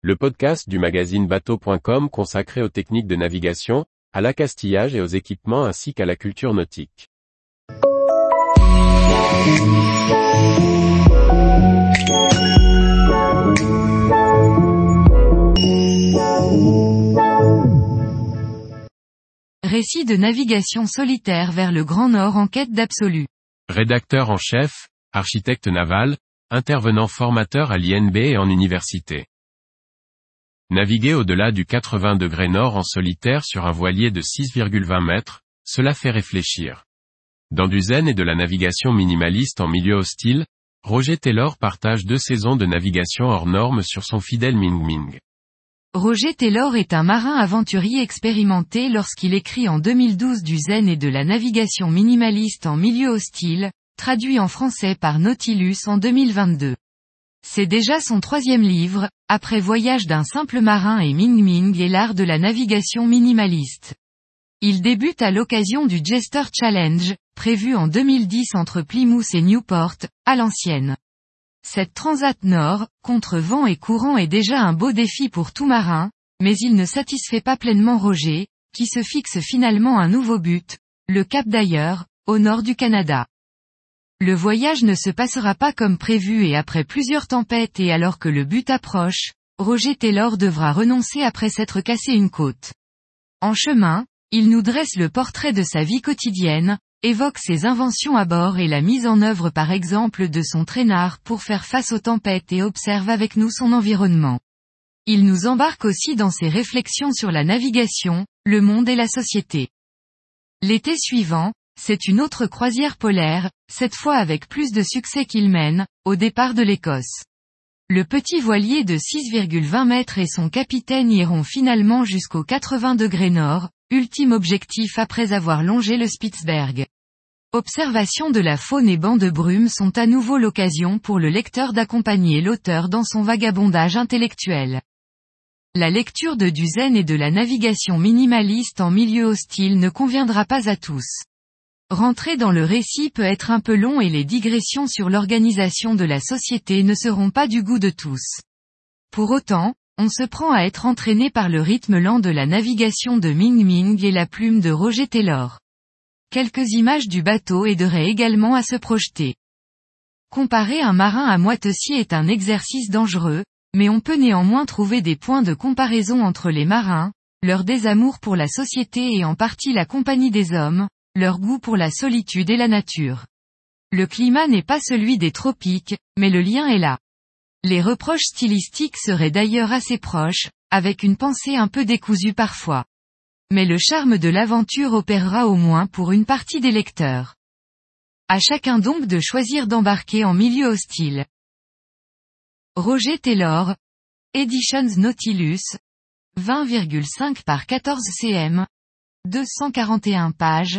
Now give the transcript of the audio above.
le podcast du magazine bateau.com consacré aux techniques de navigation, à l'accastillage et aux équipements ainsi qu'à la culture nautique. Récit de navigation solitaire vers le Grand Nord en quête d'absolu. Rédacteur en chef, architecte naval, intervenant formateur à l'INB et en université. Naviguer au-delà du 80 degrés nord en solitaire sur un voilier de 6,20 mètres, cela fait réfléchir. Dans du zen et de la navigation minimaliste en milieu hostile, Roger Taylor partage deux saisons de navigation hors normes sur son fidèle Ming Ming. Roger Taylor est un marin aventurier expérimenté lorsqu'il écrit en 2012 du zen et de la navigation minimaliste en milieu hostile, traduit en français par Nautilus en 2022. C'est déjà son troisième livre, après Voyage d'un simple marin et Ming Ming et l'art de la navigation minimaliste. Il débute à l'occasion du Jester Challenge, prévu en 2010 entre Plymouth et Newport, à l'ancienne. Cette transat nord, contre vent et courant est déjà un beau défi pour tout marin, mais il ne satisfait pas pleinement Roger, qui se fixe finalement un nouveau but, le Cap d'ailleurs, au nord du Canada. Le voyage ne se passera pas comme prévu et après plusieurs tempêtes et alors que le but approche, Roger Taylor devra renoncer après s'être cassé une côte. En chemin, il nous dresse le portrait de sa vie quotidienne, évoque ses inventions à bord et la mise en œuvre par exemple de son traînard pour faire face aux tempêtes et observe avec nous son environnement. Il nous embarque aussi dans ses réflexions sur la navigation, le monde et la société. L'été suivant, c'est une autre croisière polaire, cette fois avec plus de succès qu'il mène, au départ de l'Écosse. Le petit voilier de 6,20 mètres et son capitaine iront finalement jusqu'au 80 degrés nord, ultime objectif après avoir longé le Spitzberg. Observation de la faune et bancs de brume sont à nouveau l'occasion pour le lecteur d'accompagner l'auteur dans son vagabondage intellectuel. La lecture de Duzen et de la navigation minimaliste en milieu hostile ne conviendra pas à tous. Rentrer dans le récit peut être un peu long et les digressions sur l'organisation de la société ne seront pas du goût de tous. Pour autant, on se prend à être entraîné par le rythme lent de la navigation de Ming Ming et la plume de Roger Taylor. Quelques images du bateau aideraient également à se projeter. Comparer un marin à moitessier est un exercice dangereux, mais on peut néanmoins trouver des points de comparaison entre les marins, leur désamour pour la société et en partie la compagnie des hommes, leur goût pour la solitude et la nature. Le climat n'est pas celui des tropiques, mais le lien est là. Les reproches stylistiques seraient d'ailleurs assez proches, avec une pensée un peu décousue parfois. Mais le charme de l'aventure opérera au moins pour une partie des lecteurs. À chacun donc de choisir d'embarquer en milieu hostile. Roger Taylor, Editions Nautilus, 20,5 par 14 cm, 241 pages,